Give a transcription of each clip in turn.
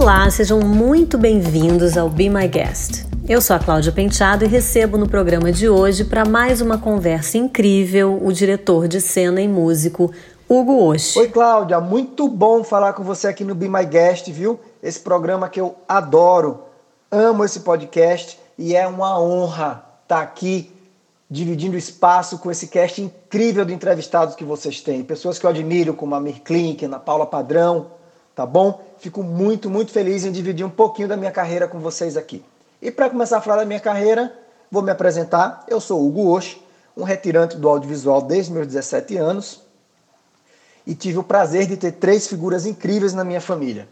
Olá, sejam muito bem-vindos ao Be My Guest. Eu sou a Cláudia Penteado e recebo no programa de hoje para mais uma conversa incrível o diretor de cena e músico Hugo Osh. Oi, Cláudia, muito bom falar com você aqui no Be My Guest, viu? Esse programa que eu adoro, amo esse podcast e é uma honra estar tá aqui dividindo espaço com esse cast incrível de entrevistados que vocês têm. Pessoas que eu admiro, como a Mir Klink, a Paula Padrão, tá bom? Fico muito, muito feliz em dividir um pouquinho da minha carreira com vocês aqui. E para começar a falar da minha carreira, vou me apresentar. Eu sou Hugo Osh, um retirante do audiovisual desde meus 17 anos e tive o prazer de ter três figuras incríveis na minha família.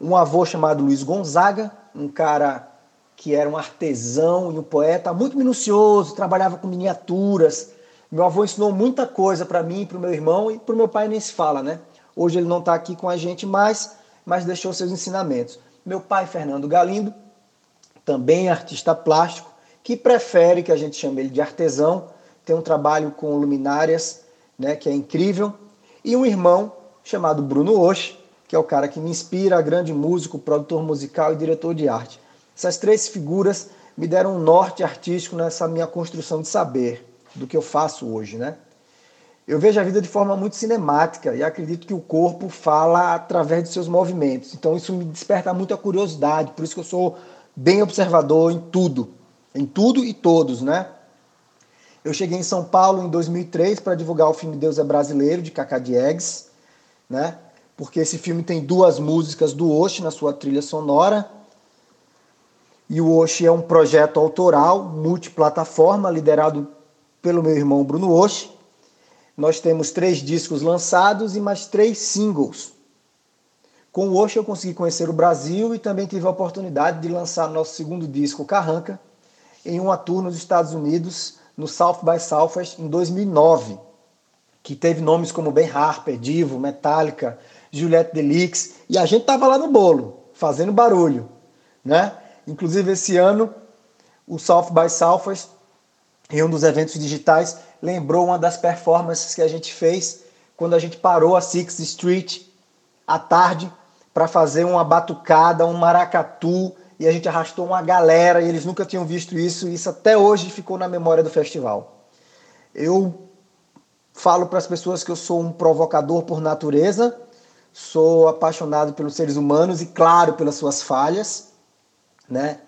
Um avô chamado Luiz Gonzaga, um cara que era um artesão e um poeta muito minucioso, trabalhava com miniaturas. Meu avô ensinou muita coisa para mim, para o meu irmão e para o meu pai nem se fala, né? Hoje ele não está aqui com a gente mais, mas deixou seus ensinamentos. Meu pai, Fernando Galindo, também artista plástico, que prefere que a gente chame ele de artesão, tem um trabalho com luminárias, né, que é incrível, e um irmão chamado Bruno Osh, que é o cara que me inspira, grande músico, produtor musical e diretor de arte. Essas três figuras me deram um norte artístico nessa minha construção de saber do que eu faço hoje, né? Eu vejo a vida de forma muito cinemática e acredito que o corpo fala através de seus movimentos. Então isso me desperta muita curiosidade, por isso que eu sou bem observador em tudo, em tudo e todos, né? Eu cheguei em São Paulo em 2003 para divulgar o filme Deus é Brasileiro de Cacá Diegues, né? Porque esse filme tem duas músicas do Osh na sua trilha sonora e o Oshi é um projeto autoral, multiplataforma, liderado pelo meu irmão Bruno Oshi. Nós temos três discos lançados e mais três singles. Com o Oshi eu consegui conhecer o Brasil e também tive a oportunidade de lançar nosso segundo disco, Carranca, em uma tour nos Estados Unidos, no South by Southwest, em 2009, que teve nomes como Ben Harper, Divo, Metallica, Juliette Delix, e a gente estava lá no bolo, fazendo barulho, né? Inclusive, esse ano, o South by Southwest, em um dos eventos digitais, lembrou uma das performances que a gente fez quando a gente parou a Sixth Street à tarde para fazer uma batucada, um maracatu, e a gente arrastou uma galera e eles nunca tinham visto isso, e isso até hoje ficou na memória do festival. Eu falo para as pessoas que eu sou um provocador por natureza, sou apaixonado pelos seres humanos e, claro, pelas suas falhas né?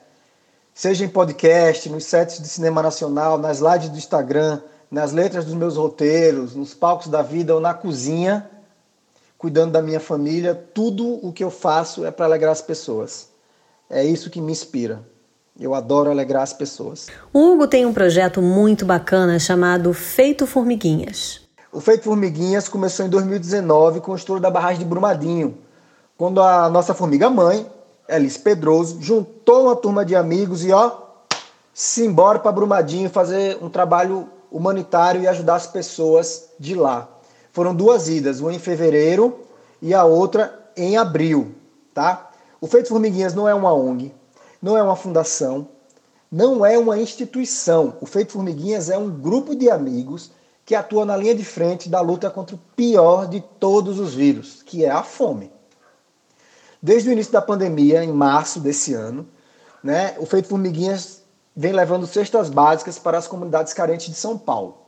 Seja em podcast, nos sets de cinema nacional, nas lives do Instagram, nas letras dos meus roteiros, nos palcos da vida ou na cozinha, cuidando da minha família, tudo o que eu faço é para alegrar as pessoas. É isso que me inspira. Eu adoro alegrar as pessoas. O Hugo tem um projeto muito bacana chamado Feito Formiguinhas. O Feito Formiguinhas começou em 2019 com o estouro da barragem de Brumadinho, quando a nossa formiga mãe, Elis Pedroso, juntou uma turma de amigos e ó, se embora para Brumadinho fazer um trabalho humanitário e ajudar as pessoas de lá. Foram duas idas, uma em fevereiro e a outra em abril, tá? O Feito Formiguinhas não é uma ONG, não é uma fundação, não é uma instituição. O Feito Formiguinhas é um grupo de amigos que atua na linha de frente da luta contra o pior de todos os vírus, que é a fome. Desde o início da pandemia, em março desse ano, né, o Feito Formiguinhas vem levando cestas básicas para as comunidades carentes de São Paulo.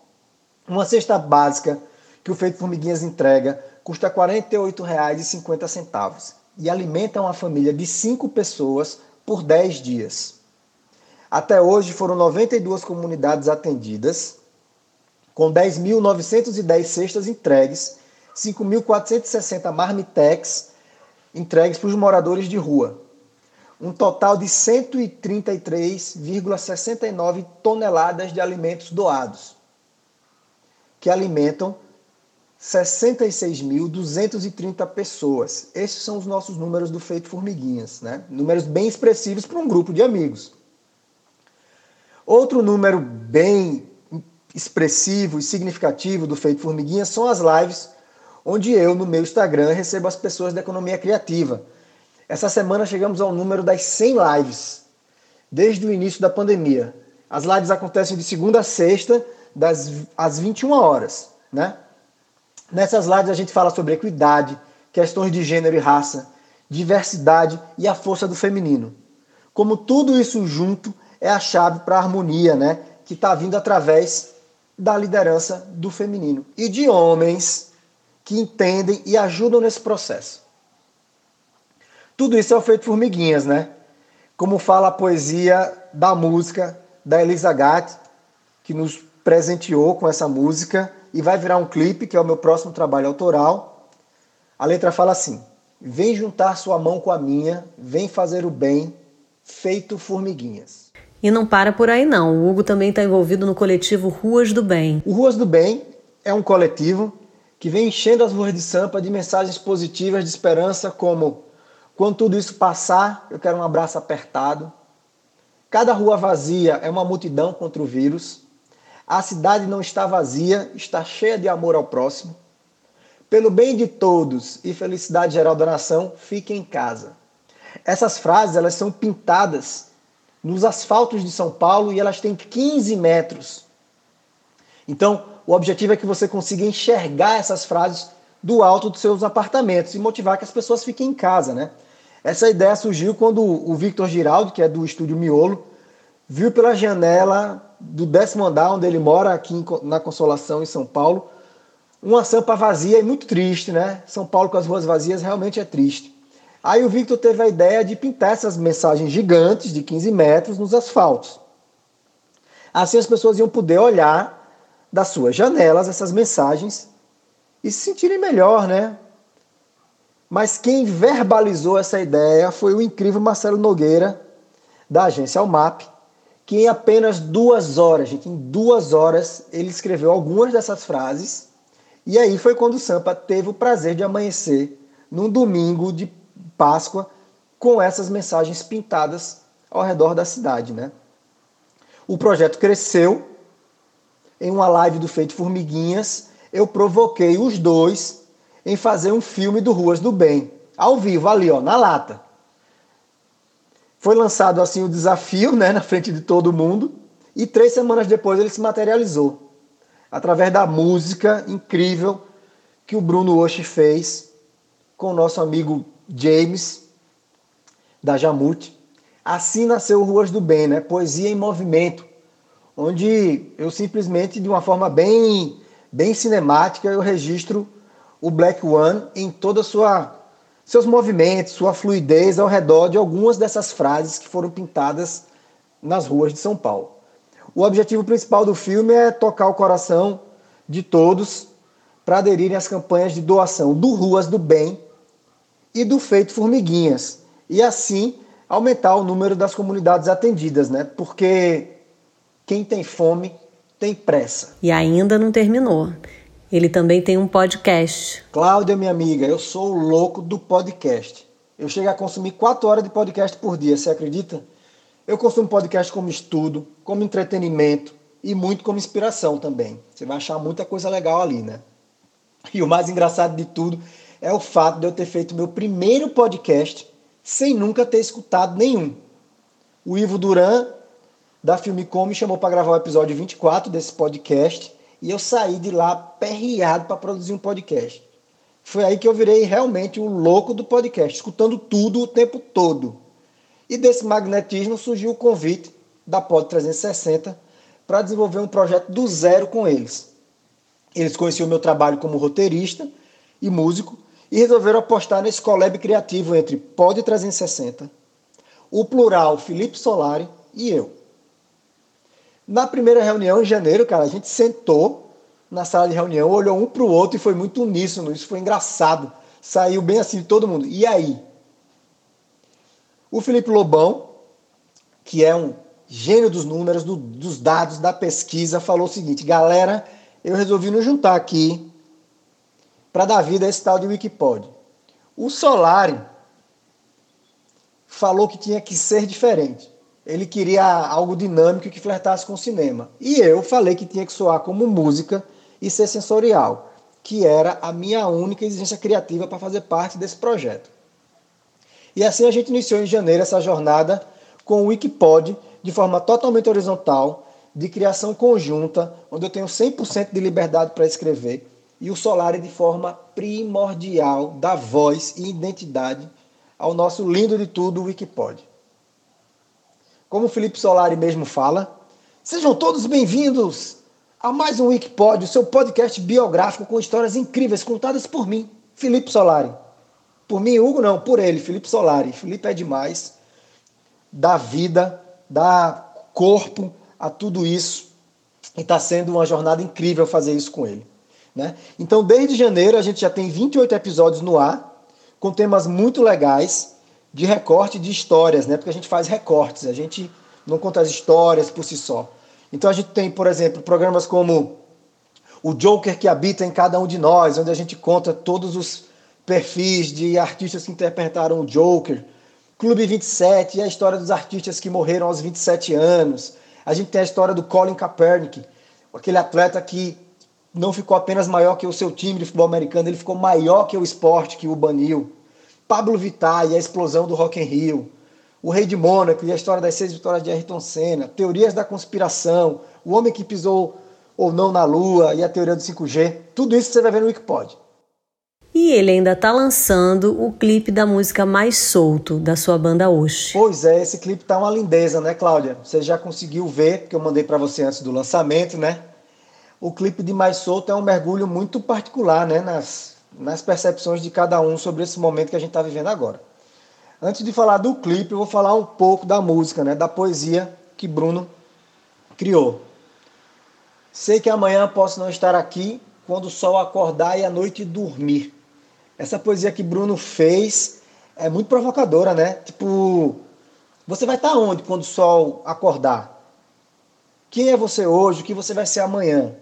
Uma cesta básica que o Feito Formiguinhas entrega custa R$ 48,50 e alimenta uma família de 5 pessoas por 10 dias. Até hoje foram 92 comunidades atendidas, com 10.910 cestas entregues, 5.460 marmitex entregues para os moradores de rua. Um total de 133,69 toneladas de alimentos doados, que alimentam 66.230 pessoas. Esses são os nossos números do Feito Formiguinhas, né? Números bem expressivos para um grupo de amigos. Outro número bem expressivo e significativo do Feito Formiguinhas são as lives onde eu, no meu Instagram, recebo as pessoas da economia criativa. Essa semana chegamos ao número das 100 lives, desde o início da pandemia. As lives acontecem de segunda a sexta, das, às 21 horas. Né? Nessas lives a gente fala sobre equidade, questões de gênero e raça, diversidade e a força do feminino. Como tudo isso junto é a chave para a harmonia, né? Que está vindo através da liderança do feminino e de homens que entendem e ajudam nesse processo. Tudo isso é feito formiguinhas, né? Como fala a poesia da música da Elisa Gatti, que nos presenteou com essa música e vai virar um clipe, que é o meu próximo trabalho autoral. A letra fala assim: Vem juntar sua mão com a minha, vem fazer o bem, feito formiguinhas. E não para por aí não. O Hugo também está envolvido no coletivo Ruas do Bem. O Ruas do Bem é um coletivo que vem enchendo as ruas de Sampa de mensagens positivas de esperança, como quando tudo isso passar, eu quero um abraço apertado. Cada rua vazia é uma multidão contra o vírus. A cidade não está vazia, está cheia de amor ao próximo. Pelo bem de todos e felicidade geral da nação, fique em casa. Essas frases elas são pintadas nos asfaltos de São Paulo e elas têm 15 metros. Então, o objetivo é que você consiga enxergar essas frases do alto dos seus apartamentos e motivar que as pessoas fiquem em casa, né? Essa ideia surgiu quando o Victor Giraldo, que é do estúdio Miolo, viu pela janela do décimo andar onde ele mora, aqui na Consolação, em São Paulo, uma sampa vazia e muito triste, né? São Paulo com as ruas vazias realmente é triste. Aí o Victor teve a ideia de pintar essas mensagens gigantes de 15 metros nos asfaltos. Assim as pessoas iam poder olhar das suas janelas essas mensagens e se sentirem melhor, né? Mas quem verbalizou essa ideia foi o incrível Marcelo Nogueira, da agência Almap, que em apenas duas horas, gente, em duas horas, ele escreveu algumas dessas frases. E aí foi quando o Sampa teve o prazer de amanhecer num domingo de Páscoa com essas mensagens pintadas ao redor da cidade, né? O projeto cresceu. Em uma live do Feito Formiguinhas, eu provoquei os dois em fazer um filme do Ruas do Bem, ao vivo, ali, ó, na lata. Foi lançado assim o desafio, né, na frente de todo mundo, e três semanas depois ele se materializou através da música incrível que o Bruno Oshi fez com o nosso amigo James, da Jamute. Assim nasceu Ruas do Bem, né? Poesia em movimento, onde eu simplesmente, de uma forma bem, bem cinemática, eu registro o Black One em toda sua seus movimentos, sua fluidez ao redor de algumas dessas frases que foram pintadas nas ruas de São Paulo. O objetivo principal do filme é tocar o coração de todos para aderirem às campanhas de doação do Ruas do Bem e do Feito Formiguinhas. E assim aumentar o número das comunidades atendidas, né? Porque quem tem fome tem pressa. E ainda não terminou. Ele também tem um podcast. Cláudia, minha amiga, eu sou o louco do podcast. Eu chego a consumir quatro horas de podcast por dia, você acredita? Eu consumo podcast como estudo, como entretenimento e muito como inspiração também. Você vai achar muita coisa legal ali, né? E o mais engraçado de tudo é o fato de eu ter feito meu primeiro podcast sem nunca ter escutado nenhum. O Ivo Duran, da Filmicom, me chamou para gravar o episódio 24 desse podcast e eu saí de lá perreado para produzir um podcast. Foi aí que eu virei realmente o louco do podcast, escutando tudo o tempo todo. E desse magnetismo surgiu o convite da Pod 360 para desenvolver um projeto do zero com eles. Eles conheciam o meu trabalho como roteirista e músico e resolveram apostar nesse collab criativo entre Pod 360, o plural Felipe Solari e eu. Na primeira reunião, em janeiro, cara, a gente sentou na sala de reunião, olhou um para o outro e foi muito uníssono. Isso foi engraçado. Saiu bem assim todo mundo. E aí? O Felipe Lobão, que é um gênio dos números, do, dos dados, da pesquisa, falou o seguinte: galera, eu resolvi nos juntar aqui para dar vida a esse tal de Wikipod. O Solari falou que tinha que ser diferente. Ele queria algo dinâmico que flertasse com o cinema. E eu falei que tinha que soar como música e ser sensorial, que era a minha única exigência criativa para fazer parte desse projeto. E assim a gente iniciou em janeiro essa jornada com o Wikipod de forma totalmente horizontal, de criação conjunta, onde eu tenho 100% de liberdade para escrever e o Solari de forma primordial da voz e identidade ao nosso lindo de tudo Wikipod. Como o Felipe Solari mesmo fala, sejam todos bem-vindos a mais um Wikipod, o seu podcast biográfico com histórias incríveis contadas por mim, Felipe Solari. Por mim, Hugo não, por ele, Felipe Solari. Felipe é demais, dá vida, dá corpo a tudo isso e está sendo uma jornada incrível fazer isso com ele. Né? Então, desde janeiro, a gente já tem 28 episódios no ar, com temas muito legais de recorte de histórias, né? porque a gente faz recortes, a gente não conta as histórias por si só. Então, a gente tem, por exemplo, programas como O Joker que Habita em Cada Um de Nós, onde a gente conta todos os perfis de artistas que interpretaram o Joker. Clube 27, a história dos artistas que morreram aos 27 anos. A gente tem a história do Colin Kaepernick, aquele atleta que não ficou apenas maior que o seu time de futebol americano, ele ficou maior que o esporte que o baniu. Pablo Vittar e a explosão do Rock in Rio. O Rei de Mônaco e a história das seis vitórias de Ayrton Senna. Teorias da conspiração. O homem que pisou ou não na Lua e a teoria do 5G. Tudo isso você vai ver no Wikipod. E ele ainda está lançando o clipe da música Mais Solto, da sua banda Oxe. Pois é, esse clipe tá uma lindeza, né, Cláudia? Você já conseguiu ver, porque eu mandei para você antes do lançamento, né? O clipe de Mais Solto é um mergulho muito particular, né, nas, nas percepções de cada um sobre esse momento que a gente está vivendo agora. Antes de falar do clipe, eu vou falar um pouco da música, né, da poesia que Bruno criou. Sei que amanhã posso não estar aqui quando o sol acordar e a noite dormir. Essa poesia que Bruno fez é muito provocadora, né? Tipo, você vai estar onde quando o sol acordar? Quem é você hoje? O que você vai ser amanhã?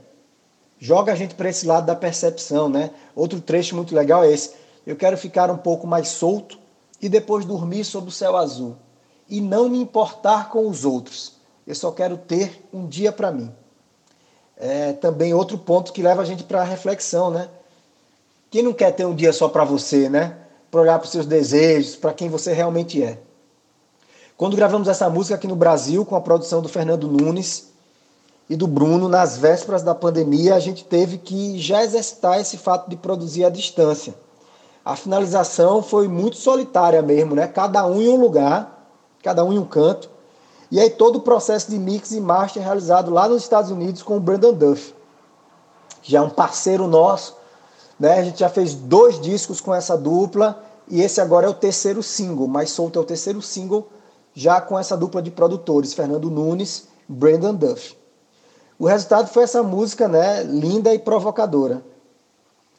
Joga a gente para esse lado da percepção, né? Outro trecho muito legal é esse. Eu quero ficar um pouco mais solto e depois dormir sob o céu azul e não me importar com os outros. Eu só quero ter um dia para mim. É também outro ponto que leva a gente para a reflexão, né? Quem não quer ter um dia só para você, né? Para olhar para os seus desejos, para quem você realmente é. Quando gravamos essa música aqui no Brasil, com a produção do Fernando Nunes e do Bruno, nas vésperas da pandemia, a gente teve que já exercitar esse fato de produzir à distância. A finalização foi muito solitária mesmo, né? Cada um em um lugar, cada um em um canto. E aí todo o processo de mix e master realizado lá nos Estados Unidos com o Brandon Duff, que já é um parceiro nosso né? A gente já fez dois discos com essa dupla e esse agora é o terceiro single. Mais Solto é o terceiro single já com essa dupla de produtores, Fernando Nunes Brandon Duff. O resultado foi essa música né, linda e provocadora.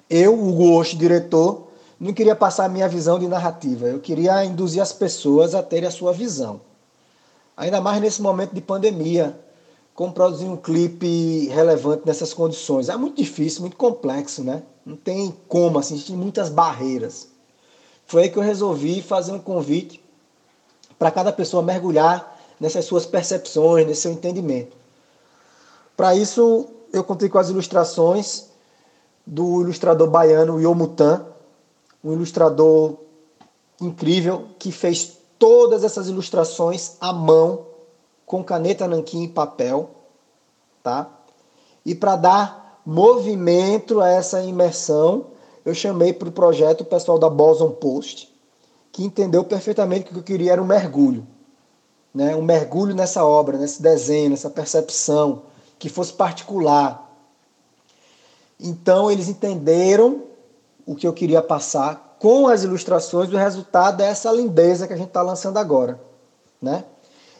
Eu, o Ghost, diretor, não queria passar a minha visão de narrativa. Eu queria induzir as pessoas a terem a sua visão. Ainda mais nesse momento de pandemia, como produzir um clipe relevante nessas condições. É muito difícil, muito complexo, né? Não tem como, assim, tem muitas barreiras. Foi aí que eu resolvi fazer um convite para cada pessoa mergulhar nessas suas percepções, nesse seu entendimento. Para isso, eu contei com as ilustrações do ilustrador baiano Yomutan, um ilustrador incrível que fez todas essas ilustrações à mão com caneta nanquim e papel, tá? E para dar movimento a essa imersão, eu chamei para o projeto o pessoal da Boson Post, que entendeu perfeitamente que o que eu queria era um mergulho, né? Um mergulho nessa obra, nesse desenho, nessa percepção, que fosse particular. Então eles entenderam o que eu queria passar com as ilustrações, o resultado é essa lindeza que a gente está lançando agora, né?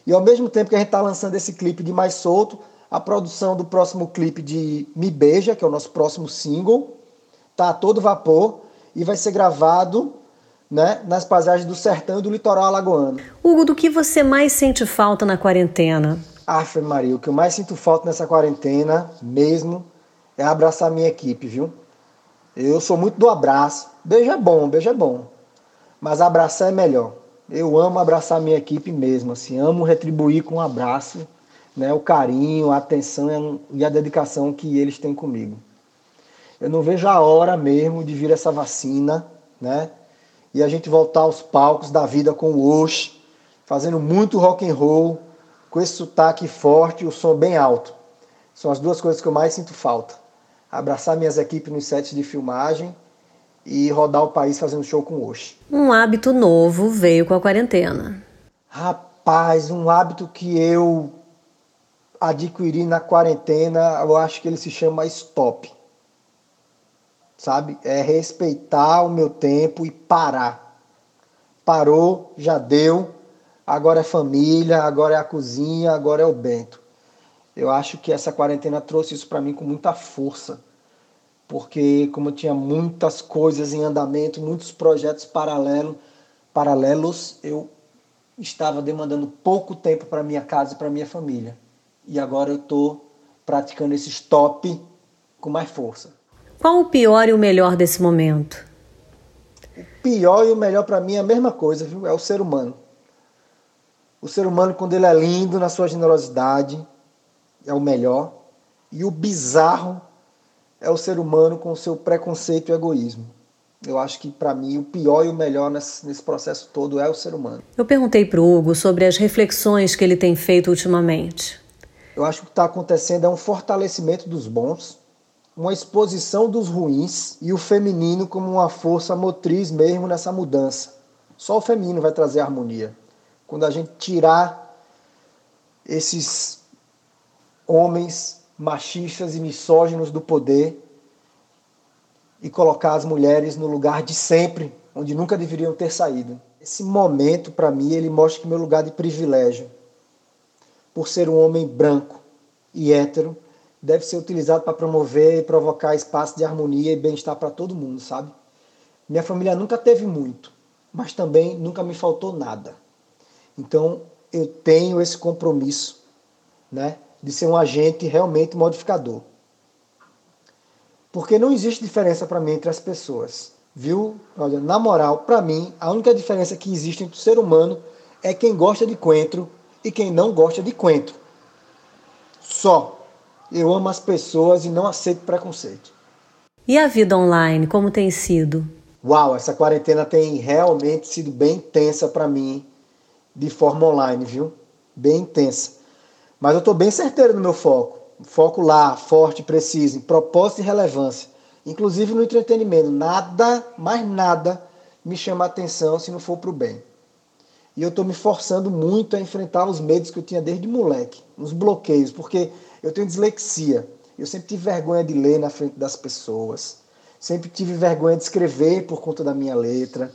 E ao mesmo tempo que a gente está lançando esse clipe de Mais Solto, a produção do próximo clipe de Me Beija, que é o nosso próximo single, tá a todo vapor e vai ser gravado né, nas paisagens do sertão e do litoral alagoano. Hugo, do que você mais sente falta na quarentena? Aff, Maria, o que eu mais sinto falta nessa quarentena mesmo é abraçar minha equipe, viu? Eu sou muito do abraço. Beijo é bom, beijo é bom. Mas abraçar é melhor eu amo abraçar minha equipe mesmo, assim, amo retribuir com um abraço, né, o carinho, a atenção e a dedicação que eles têm comigo. Eu não vejo a hora mesmo de vir essa vacina, né, e a gente voltar aos palcos da vida com o Osh, fazendo muito rock and roll, com esse sotaque forte e o som bem alto. São as duas coisas que eu mais sinto falta. Abraçar minhas equipes nos sets de filmagem e rodar o país fazendo show com Osh. Um hábito novo veio com a quarentena. Rapaz, um hábito que eu adquiri na quarentena, eu acho que ele se chama stop. Sabe? É respeitar o meu tempo e parar. Parou, já deu. Agora é família, agora é a cozinha, agora é o Bento. Eu acho que essa quarentena trouxe isso para mim com muita força porque como eu tinha muitas coisas em andamento, muitos projetos paralelo, paralelos, eu estava demandando pouco tempo para minha casa e para minha família. E agora eu estou praticando esse stop com mais força. Qual o pior e o melhor desse momento? O pior e o melhor para mim é a mesma coisa, viu? É o ser humano. O ser humano, quando ele é lindo na sua generosidade, é o melhor. E o bizarro é o ser humano com o seu preconceito e egoísmo. Eu acho que, para mim, o pior e o melhor nesse, nesse processo todo é o ser humano. Eu perguntei para o Hugo sobre as reflexões que ele tem feito ultimamente. Eu acho que o que está acontecendo é um fortalecimento dos bons, uma exposição dos ruins e o feminino como uma força motriz mesmo nessa mudança. Só o feminino vai trazer harmonia. Quando a gente tirar esses homens machistas e misóginos do poder e colocar as mulheres no lugar de sempre, onde nunca deveriam ter saído. Esse momento, para mim, ele mostra que meu lugar de privilégio, por ser um homem branco e hétero, deve ser utilizado para promover e provocar espaço de harmonia e bem-estar para todo mundo, sabe? Minha família nunca teve muito, mas também nunca me faltou nada. Então, eu tenho esse compromisso, né? de ser um agente realmente modificador. Porque não existe diferença para mim entre as pessoas. Viu? Olha, na moral, para mim, a única diferença que existe entre o ser humano é quem gosta de coentro e quem não gosta de coentro. Só. Eu amo as pessoas e não aceito preconceito. E a vida online, como tem sido? Uau, essa quarentena tem realmente sido bem intensa para mim, de forma online, viu? Bem intensa. Mas eu estou bem certeiro no meu foco. Foco lá, forte, preciso, em propósito e relevância. Inclusive no entretenimento. Nada, mais nada, me chama atenção se não for para o bem. E eu estou me forçando muito a enfrentar os medos que eu tinha desde moleque, os bloqueios, porque eu tenho dislexia. Eu sempre tive vergonha de ler na frente das pessoas. Sempre tive vergonha de escrever por conta da minha letra.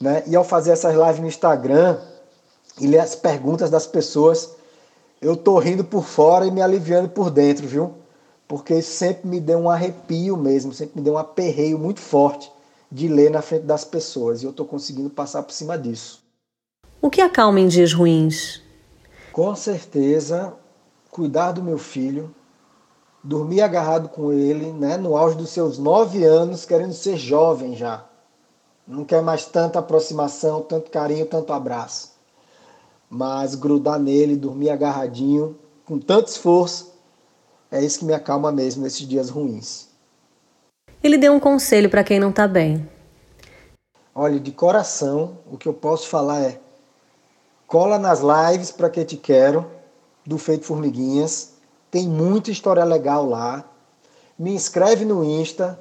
Né? E ao fazer essas lives no Instagram e ler as perguntas das pessoas, eu tô rindo por fora e me aliviando por dentro, viu? Porque sempre me deu um arrepio mesmo, sempre me deu um aperreio muito forte de ler na frente das pessoas. E eu tô conseguindo passar por cima disso. O que acalma em dias ruins? Com certeza, cuidar do meu filho, dormir agarrado com ele, né, no auge dos seus nove anos, querendo ser jovem já. Não quer mais tanta aproximação, tanto carinho, tanto abraço mas grudar nele, dormir agarradinho, com tanto esforço, é isso que me acalma mesmo nesses dias ruins. Ele deu um conselho para quem não está bem. Olha, de coração, o que eu posso falar é: cola nas lives para que te quero, do Feito Formiguinhas. Tem muita história legal lá. Me inscreve no Insta,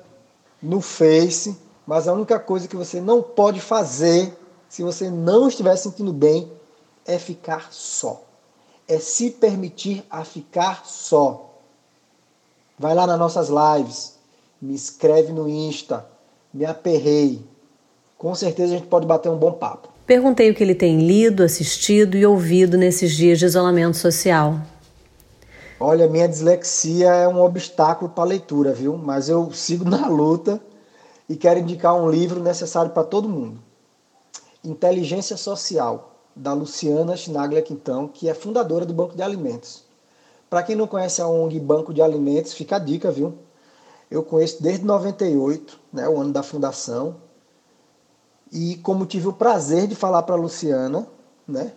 no Face, mas a única coisa que você não pode fazer se você não estiver sentindo bem é ficar só. É se permitir a ficar só. Vai lá nas nossas lives, me escreve no Insta, me aperrei. Com certeza a gente pode bater um bom papo. Perguntei o que ele tem lido, assistido e ouvido nesses dias de isolamento social. Olha, minha dislexia é um obstáculo para a leitura, viu? Mas eu sigo na luta e quero indicar um livro necessário para todo mundo. Inteligência Social, da Luciana Schnaglia Quintão, que é fundadora do Banco de Alimentos. Para quem não conhece a ONG Banco de Alimentos, fica a dica, viu? Eu conheço desde 98, né, o ano da fundação. E como tive o prazer de falar para a Luciana, né,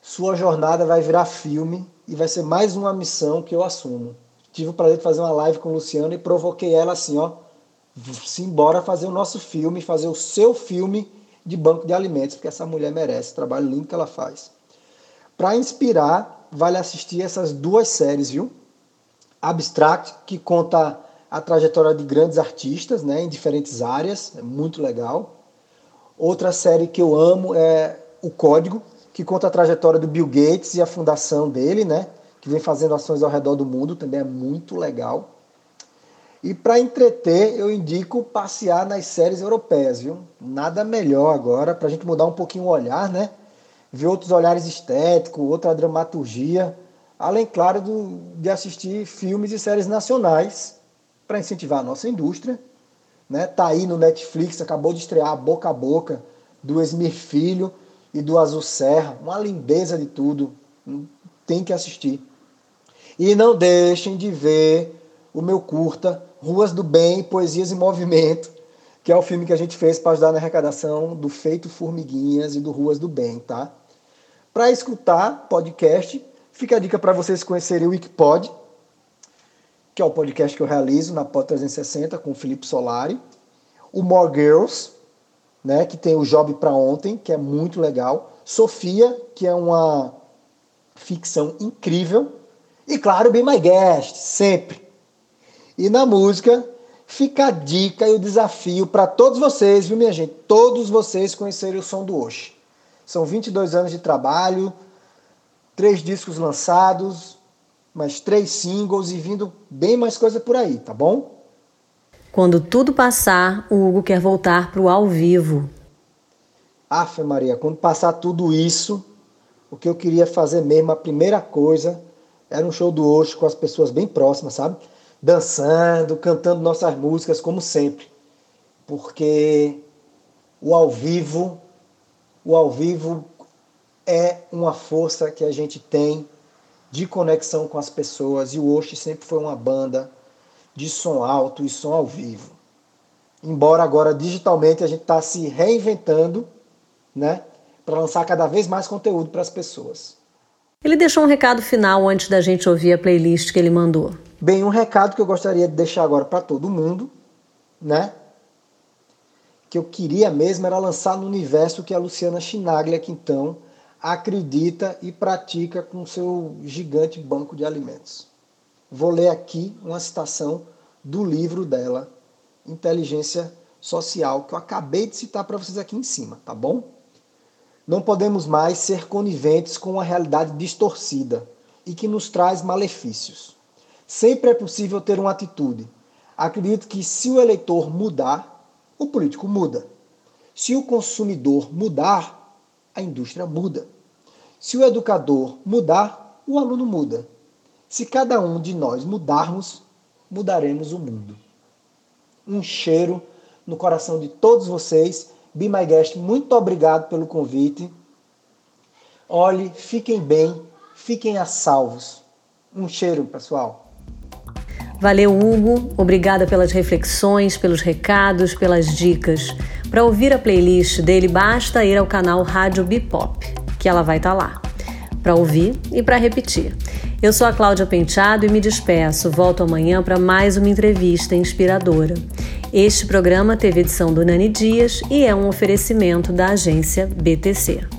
sua jornada vai virar filme e vai ser mais uma missão que eu assumo. Tive o prazer de fazer uma live com a Luciana e provoquei ela assim, ó, se embora fazer o nosso filme, fazer o seu filme de banco de alimentos, porque essa mulher merece, o trabalho lindo que ela faz. Para inspirar, vale assistir essas duas séries, viu? Abstract, que conta a trajetória de grandes artistas né, em diferentes áreas, é muito legal. Outra série que eu amo é O Código, que conta a trajetória do Bill Gates e a fundação dele, né, que vem fazendo ações ao redor do mundo, também é muito legal. E para entreter, eu indico passear nas séries europeias, viu? Nada melhor agora para a gente mudar um pouquinho o olhar, né? Ver outros olhares estéticos, outra dramaturgia, além, claro, do, de assistir filmes e séries nacionais para incentivar a nossa indústria. Né? Tá aí no Netflix, acabou de estrear Boca a Boca, do Esmir Filho e do Azul Serra, uma lindeza de tudo, tem que assistir. E não deixem de ver o meu curta Ruas do Bem, Poesias em Movimento, que é o filme que a gente fez para ajudar na arrecadação do Feito Formiguinhas e do Ruas do Bem, tá? Para escutar podcast, fica a dica para vocês conhecerem o Wikipod, que é o podcast que eu realizo na Pod 360 com o Felipe Solari. O More Girls, né, que tem o Job para Ontem, que é muito legal. Sofia, que é uma ficção incrível. E claro, Be My Guest, sempre. E na música, fica a dica e o desafio para todos vocês, viu, minha gente? Todos vocês conhecerem o som do Oxe. São 22 anos de trabalho, três discos lançados, mais três singles e vindo bem mais coisa por aí, tá bom? Quando tudo passar, o Hugo quer voltar pro ao vivo. Afe Maria, quando passar tudo isso, o que eu queria fazer mesmo, a primeira coisa, era um show do Oxo com as pessoas bem próximas, sabe? Dançando, cantando nossas músicas, como sempre. Porque o ao vivo, o ao vivo é uma força que a gente tem de conexão com as pessoas e o Osh sempre foi uma banda de som alto e som ao vivo. Embora agora digitalmente a gente está se reinventando, né, para lançar cada vez mais conteúdo para as pessoas. Ele deixou um recado final antes da gente ouvir a playlist que ele mandou. Bem, um recado que eu gostaria de deixar agora para todo mundo, né? Que eu queria mesmo era lançar no universo que a Luciana Chinaglia então acredita e pratica com seu gigante banco de alimentos. Vou ler aqui uma citação do livro dela, Inteligência Social, que eu acabei de citar para vocês aqui em cima, tá bom? Não podemos mais ser coniventes com uma realidade distorcida e que nos traz malefícios. Sempre é possível ter uma atitude. Acredito que se o eleitor mudar, o político muda. Se o consumidor mudar, a indústria muda. Se o educador mudar, o aluno muda. Se cada um de nós mudarmos, mudaremos o mundo. Um cheiro no coração de todos vocês. Be My Guest, muito obrigado pelo convite. Olhe, fiquem bem, fiquem a salvos. Um cheiro, pessoal. Valeu, Hugo. Obrigada pelas reflexões, pelos recados, pelas dicas. Para ouvir a playlist dele, basta ir ao canal Rádio Bipop, que ela vai estar tá lá, para ouvir e para repetir. Eu sou a Cláudia Penteado e me despeço. Volto amanhã para mais uma entrevista inspiradora. Este programa teve edição do Nani Dias e é um oferecimento da agência BTC.